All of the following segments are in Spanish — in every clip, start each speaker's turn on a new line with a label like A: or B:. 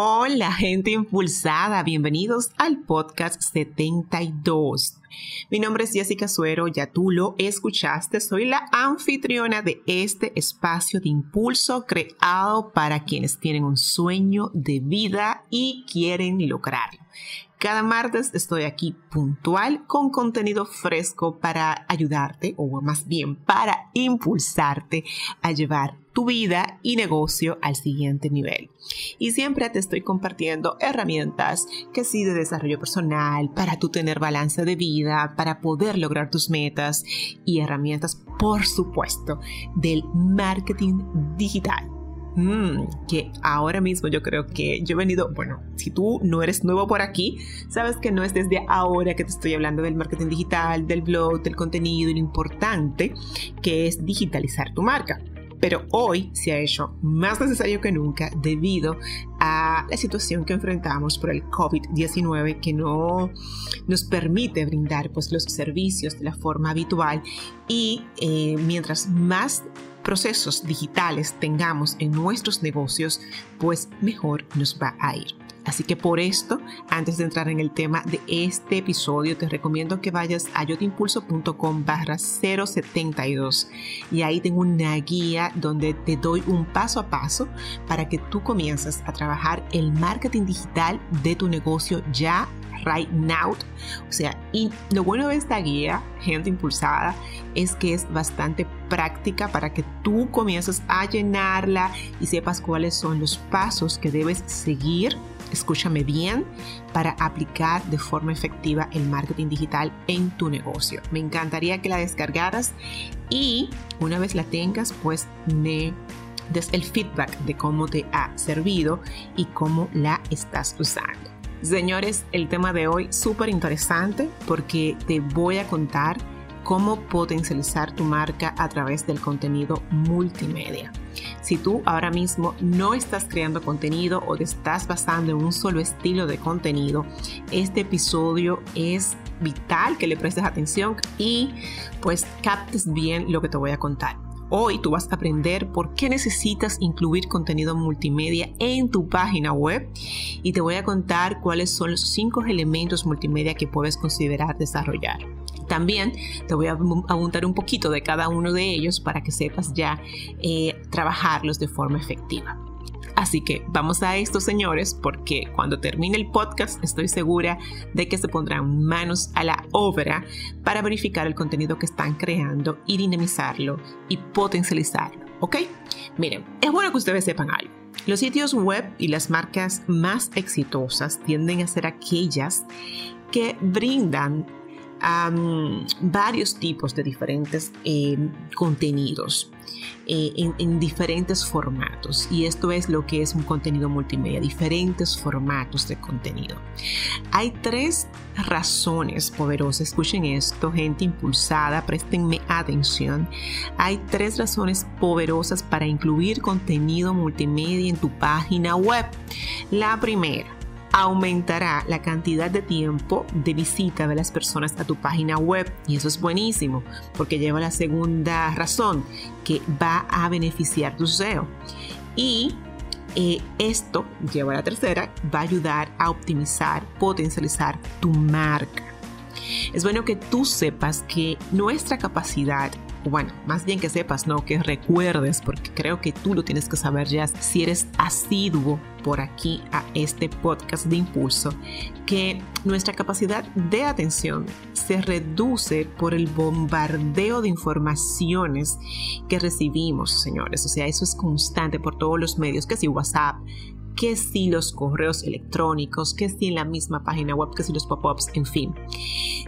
A: Hola gente impulsada, bienvenidos al podcast 72. Mi nombre es Jessica Suero, ya tú lo escuchaste, soy la anfitriona de este espacio de impulso creado para quienes tienen un sueño de vida y quieren lograrlo. Cada martes estoy aquí puntual con contenido fresco para ayudarte, o más bien para impulsarte a llevar tu vida y negocio al siguiente nivel. Y siempre te estoy compartiendo herramientas que sí de desarrollo personal, para tú tener balance de vida, para poder lograr tus metas y herramientas, por supuesto, del marketing digital Mm, que ahora mismo yo creo que yo he venido, bueno, si tú no eres nuevo por aquí, sabes que no es desde ahora que te estoy hablando del marketing digital, del blog, del contenido lo importante que es digitalizar tu marca. Pero hoy se ha hecho más necesario que nunca debido a la situación que enfrentamos por el COVID-19 que no nos permite brindar pues, los servicios de la forma habitual y eh, mientras más procesos digitales tengamos en nuestros negocios, pues mejor nos va a ir. Así que por esto, antes de entrar en el tema de este episodio, te recomiendo que vayas a yotimpulso.com barra 072 y ahí tengo una guía donde te doy un paso a paso para que tú comiences a trabajar el marketing digital de tu negocio ya right now. O sea, y lo bueno de esta guía, gente impulsada, es que es bastante práctica para que tú comiences a llenarla y sepas cuáles son los pasos que debes seguir escúchame bien, para aplicar de forma efectiva el marketing digital en tu negocio. Me encantaría que la descargaras y una vez la tengas, pues me des el feedback de cómo te ha servido y cómo la estás usando. Señores, el tema de hoy súper interesante porque te voy a contar cómo potencializar tu marca a través del contenido multimedia. Si tú ahora mismo no estás creando contenido o te estás basando en un solo estilo de contenido, este episodio es vital que le prestes atención y pues captes bien lo que te voy a contar. Hoy tú vas a aprender por qué necesitas incluir contenido multimedia en tu página web y te voy a contar cuáles son los cinco elementos multimedia que puedes considerar desarrollar. También te voy a apuntar un poquito de cada uno de ellos para que sepas ya eh, trabajarlos de forma efectiva. Así que vamos a esto, señores, porque cuando termine el podcast estoy segura de que se pondrán manos a la obra para verificar el contenido que están creando y dinamizarlo y potencializarlo. ¿Ok? Miren, es bueno que ustedes sepan algo. Los sitios web y las marcas más exitosas tienden a ser aquellas que brindan varios tipos de diferentes eh, contenidos eh, en, diferentes formatos y esto es lo que es un contenido multimedia, diferentes formatos de contenido. Hay tres razones poderosas, escuchen esto, gente impulsada, préstenme atención. Hay tres razones poderosas para incluir contenido multimedia en tu página web. La primera, aumentará la cantidad de tiempo de visita de las personas a tu página web. Y eso es buenísimo porque lleva la segunda razón que va a beneficiar tu SEO. Y eh, esto lleva a la tercera va a ayudar a optimizar potencializar tu marca. Es bueno que tú sepas que nuestra capacidad bueno, más bien que sepas, no que recuerdes, porque creo que tú lo tienes que saber ya si eres asiduo por aquí a este podcast de impulso, que nuestra capacidad de atención se reduce por el bombardeo de informaciones que recibimos, señores. O sea, eso es constante por todos los medios, que si WhatsApp, que si los correos electrónicos, que si en la misma página web, que si los pop-ups, en fin.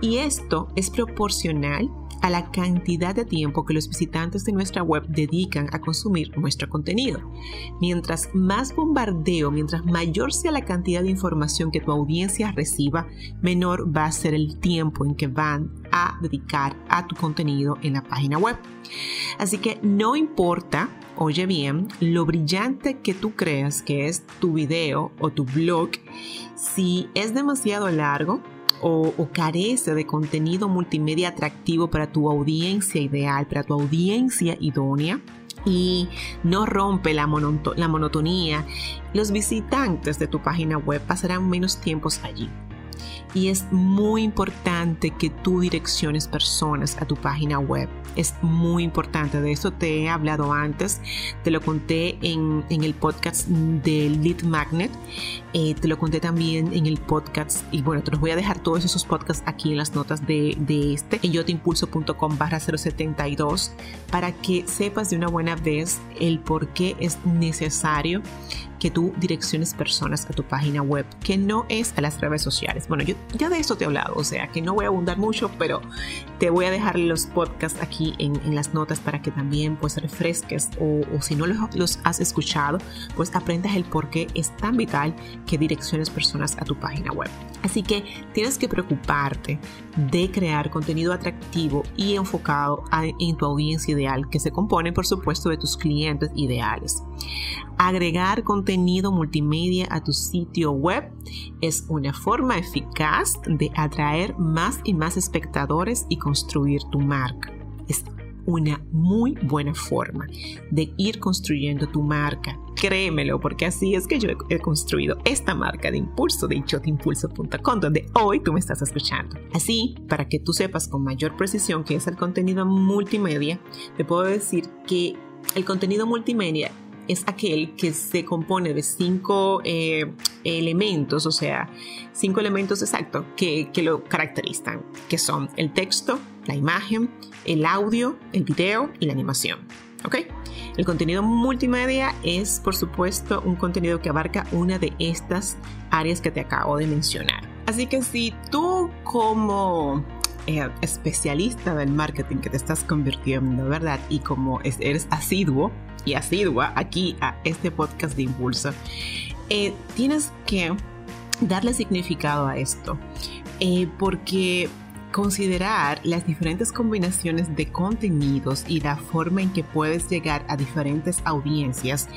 A: Y esto es proporcional a la cantidad de tiempo que los visitantes de nuestra web dedican a consumir nuestro contenido. Mientras más bombardeo, mientras mayor sea la cantidad de información que tu audiencia reciba, menor va a ser el tiempo en que van a dedicar a tu contenido en la página web. Así que no importa, oye bien, lo brillante que tú creas que es tu video o tu blog, si es demasiado largo, o, carece de contenido multimedia atractivo para tu audiencia ideal, para tu audiencia idónea, y no rompe la, la, monotonía, los visitantes de tu página web pasarán menos tiempos allí y es muy importante que tú direcciones personas a tu página web. Es muy importante, de eso te he hablado antes, te lo conté en, el podcast del Lead Magnet, eh, te lo conté también en el podcast y bueno, te los voy a dejar todos esos podcasts aquí en las notas de, de este, en yotimpulso.com barra 072, para que sepas de una buena vez el por qué es necesario que tú direcciones personas a tu página web, que no es a las redes sociales. Bueno, yo ya de eso te he hablado, o sea que no voy a abundar mucho, pero te voy a dejar los podcasts aquí en, las notas para que también pues refresques o, si no los, los, has escuchado, pues aprendas el por qué es tan vital que direcciones personas a tu página web. Así que tienes que preocuparte de crear contenido atractivo y enfocado en tu audiencia ideal, que se compone por supuesto de tus clientes ideales. Agregar contenido multimedia a tu sitio web es una forma eficaz de atraer más y más espectadores y construir tu marca. Es una muy buena forma de ir construyendo tu marca. Créemelo, porque así es que yo he construido esta marca de impulso de ichotimpulso.com, donde hoy tú me estás escuchando. Así, para que tú sepas con mayor precisión qué es el contenido multimedia, te puedo decir que el contenido multimedia es aquel que se compone de cinco eh, elementos, o sea, cinco elementos exactos que, lo caracterizan, que son el texto, la imagen, el audio, el video y la animación. ¿Ok? El contenido multimedia es, por supuesto, un contenido que abarca una de estas áreas que te acabo de mencionar. Así que si tú como eh, especialista del marketing que te estás convirtiendo, ¿verdad? Y como eres asiduo y asidua aquí a este podcast de impulso, eh, tienes que darle significado a esto, eh, porque considerar las diferentes combinaciones de contenidos y la forma en que puedes llegar a diferentes audiencias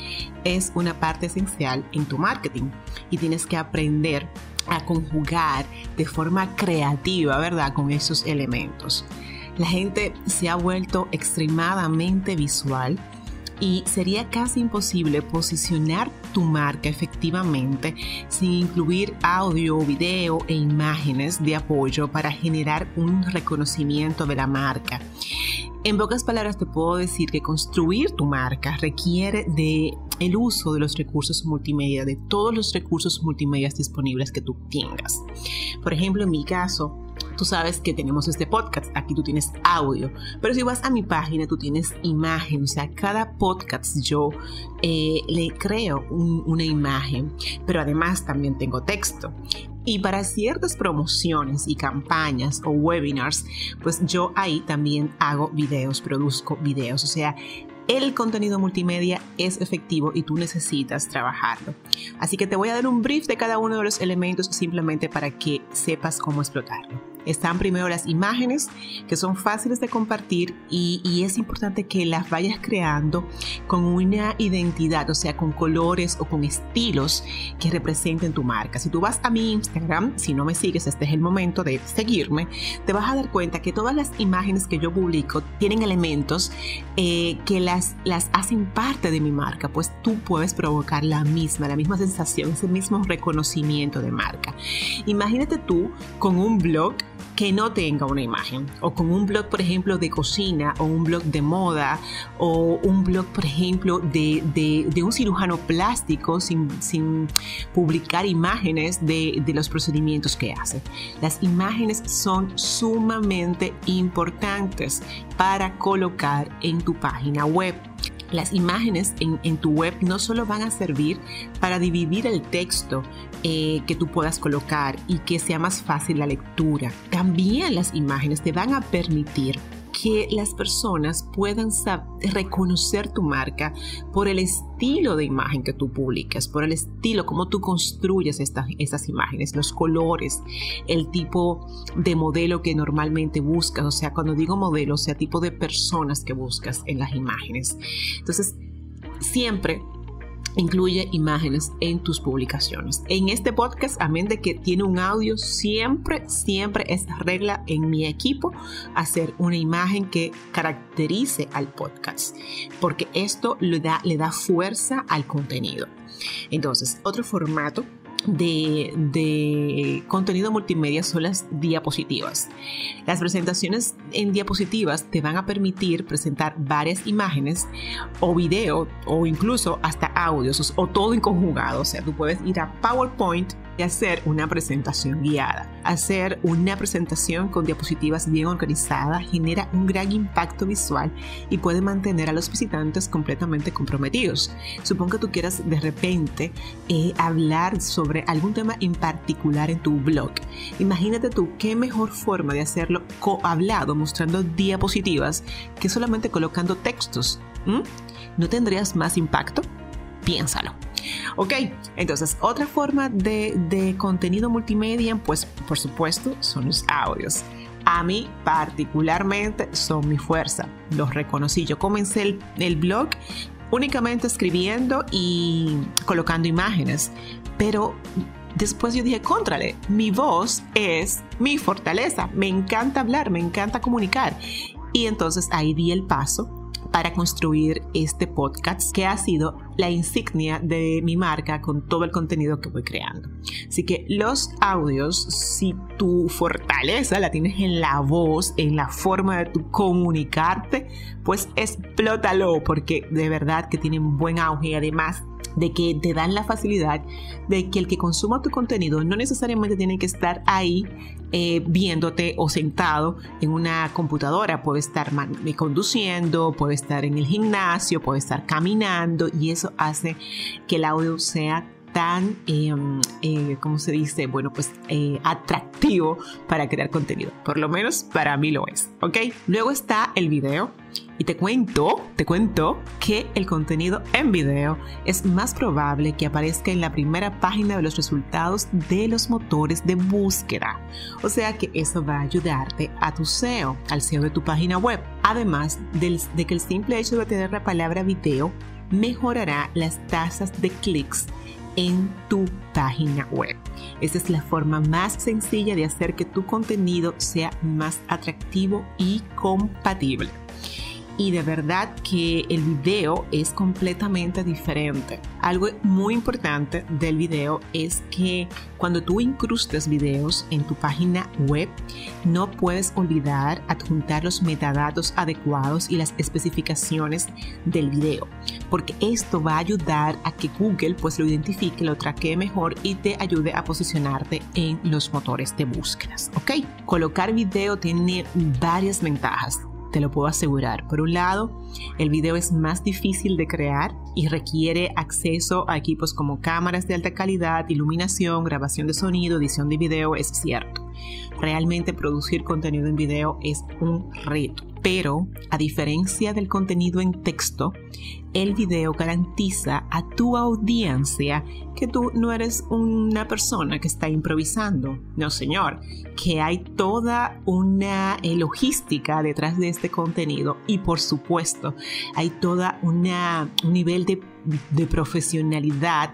A: es una parte esencial en tu marketing y tienes que aprender a conjugar de forma creativa, ¿verdad? Con esos elementos. La gente se ha vuelto extremadamente visual y sería casi imposible posicionar tu marca efectivamente sin incluir audio, video e imágenes de apoyo para generar un reconocimiento de la marca. En pocas palabras te puedo decir que construir tu marca requiere de el uso de los recursos multimedia, de todos los recursos multimedia disponibles que tú tengas. Por ejemplo, en mi caso, tú sabes que tenemos este podcast, aquí tú tienes audio, pero si vas a mi página tú tienes imagen, o sea, cada podcast yo eh, le creo una imagen, pero además también tengo texto. Y para ciertas promociones y campañas o webinars, pues yo ahí también hago videos, produzco videos, o sea, el contenido multimedia es efectivo y tú necesitas trabajarlo. Así que te voy a dar un brief de cada uno de los elementos simplemente para que sepas cómo explotarlo están primero las imágenes que son fáciles de compartir y, es importante que las vayas creando con una identidad, o sea, con colores o con estilos que representen tu marca. Si tú vas a mi Instagram, si no me sigues, este es el momento de seguirme, te vas a dar cuenta que todas las imágenes que yo publico tienen elementos eh, que las, las hacen parte de mi marca, pues tú puedes provocar la misma, la misma sensación, ese mismo reconocimiento de marca. Imagínate tú con un blog que no tenga una imagen o con un blog por ejemplo de cocina o un blog de moda o un blog por ejemplo de, un cirujano plástico sin, publicar imágenes de, de los procedimientos que hace. Las imágenes son sumamente importantes para colocar en tu página web. Las imágenes en, tu web no solo van a servir para dividir el texto eh, que tú puedas colocar y que sea más fácil la lectura, también las imágenes te van a permitir que las personas puedan reconocer tu marca por el estilo de imagen que tú publicas, por el estilo, cómo tú construyes estas, imágenes, los colores, el tipo de modelo que normalmente buscas, o sea, cuando digo modelo, o sea, tipo de personas que buscas en las imágenes. Entonces, siempre incluye imágenes en tus publicaciones. En este podcast, amén de que tiene un audio, siempre, siempre es regla en mi equipo hacer una imagen que caracterice al podcast, porque esto le da, le da fuerza al contenido. Entonces, otro formato de, contenido multimedia son las diapositivas. Las presentaciones en diapositivas te van a permitir presentar varias imágenes o video o incluso hasta audios o todo en conjugado. O sea, tú puedes ir a PowerPoint y hacer una presentación guiada. Hacer una presentación con diapositivas bien organizadas genera un gran impacto visual y puede mantener a los visitantes completamente comprometidos. Supongo que tú quieras de repente eh, hablar sobre algún tema en particular en tu blog. Imagínate tú qué mejor forma de hacerlo hablado mostrando diapositivas que solamente colocando textos. ¿No tendrías más impacto? Piénsalo. Ok, entonces otra forma de, contenido multimedia, pues por supuesto, son los audios. A mí particularmente son mi fuerza, los reconocí. Yo comencé el, el blog únicamente escribiendo y colocando imágenes, pero después yo dije, contrale, mi voz es mi fortaleza, me encanta hablar, me encanta comunicar. Y entonces ahí di el paso para construir este podcast que ha sido la insignia de mi marca con todo el contenido que voy creando. Así que los audios, si tu fortaleza la tienes en la voz, en la forma de tu comunicarte, pues explótalo porque de verdad que tienen buen auge y además de que te dan la facilidad de que el que consuma tu contenido no necesariamente tiene que estar ahí eh, viéndote o sentado en una computadora. Puede estar conduciendo, puede estar en el gimnasio, puede estar caminando y eso hace que el audio sea tan, em, eh, ¿cómo se dice? Bueno, pues eh, atractivo para crear contenido. Por lo menos para mí lo es, ¿ok? Luego está el video. Y te cuento, te cuento que el contenido en video es más probable que aparezca en la primera página de los resultados de los motores de búsqueda. O sea que eso va a ayudarte a tu SEO, al SEO de tu página web. Además de que el simple hecho de tener la palabra video mejorará las tasas de clics en tu página web. Esa es la forma más sencilla de hacer que tu contenido sea más atractivo y compatible y de verdad que el video es completamente diferente. Algo muy importante del video es que cuando tú incrustes videos en tu página web, no puedes olvidar adjuntar los metadatos adecuados y las especificaciones del video, porque esto va a ayudar a que Google pues lo identifique, lo traquee mejor y te ayude a posicionarte en los motores de búsquedas, ¿ok? Colocar video tiene varias ventajas te lo puedo asegurar. Por un lado, el video es más difícil de crear y requiere acceso a equipos como cámaras de alta calidad, iluminación, grabación de sonido, edición de video, es cierto. Realmente producir contenido en video es un reto. Pero, a diferencia del contenido en texto, el video garantiza a tu audiencia que tú no eres una persona que está improvisando. No, señor, que hay toda una eh, logística detrás de este contenido y por supuesto hay toda un nivel de profesionalidad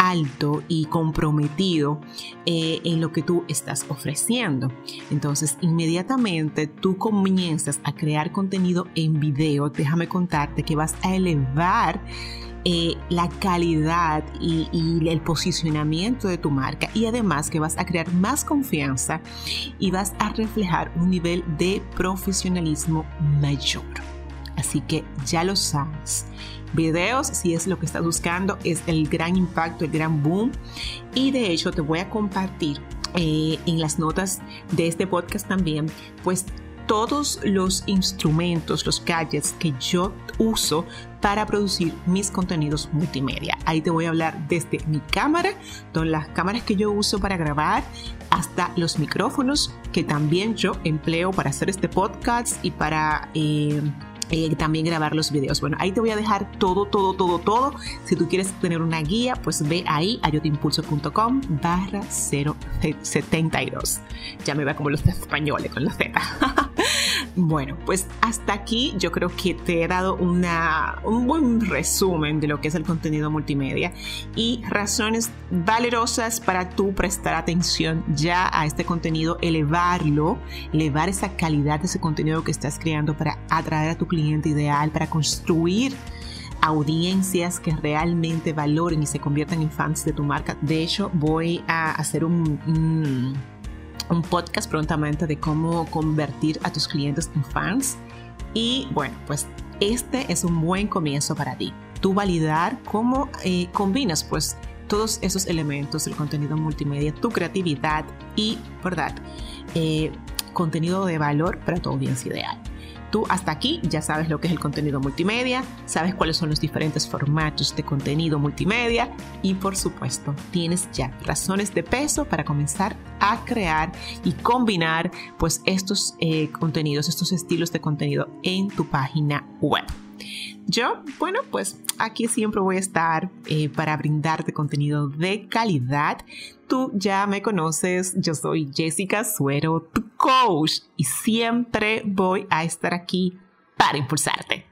A: alto y comprometido eh, en lo que tú estás ofreciendo. Entonces, inmediatamente tú comienzas a crear contenido en video, déjame contarte que vas a elevar eh, la calidad y, y, el posicionamiento de tu marca y además que vas a crear más confianza y vas a reflejar un nivel de profesionalismo mayor. Así que ya lo sabes videos, si es lo que estás buscando, es el gran impacto, el gran boom. Y de hecho te voy a compartir eh, en las notas de este podcast también, pues todos los instrumentos, los gadgets que yo uso para producir mis contenidos multimedia. Ahí te voy a hablar desde mi cámara, con las cámaras que yo uso para grabar, hasta los micrófonos que también yo empleo para hacer este podcast y para... Eh, eh, también grabar los videos. Bueno, ahí te voy a dejar todo, todo, todo, todo. Si tú quieres tener una guía, pues ve ahí a yotimpulso.com barra 072. Ya me va como los españoles con la Z. Bueno, pues hasta aquí yo creo que te he dado una, un buen resumen de lo que es el contenido multimedia y razones valerosas para tú prestar atención ya a este contenido, elevarlo, elevar esa calidad de ese contenido que estás creando para atraer a tu cliente ideal, para construir audiencias que realmente valoren y se conviertan en fans de tu marca. De hecho, voy a hacer un un podcast prontamente de cómo convertir a tus clientes en fans. Y bueno, pues este es un buen comienzo para ti. Tú validar cómo eh, combinas pues todos esos elementos del contenido multimedia, tu creatividad y, ¿verdad? Eh, contenido de valor para tu audiencia ideal. Tú hasta aquí ya sabes lo que es el contenido multimedia, sabes cuáles son los diferentes formatos de contenido multimedia y por supuesto tienes ya razones de peso para comenzar a crear y combinar pues estos eh, contenidos, estos estilos de contenido en tu página web. Yo, bueno, pues aquí siempre voy a estar eh, para brindarte contenido de calidad. Tú ya me conoces, yo soy Jessica Suero, tu coach, y siempre voy a estar aquí para impulsarte.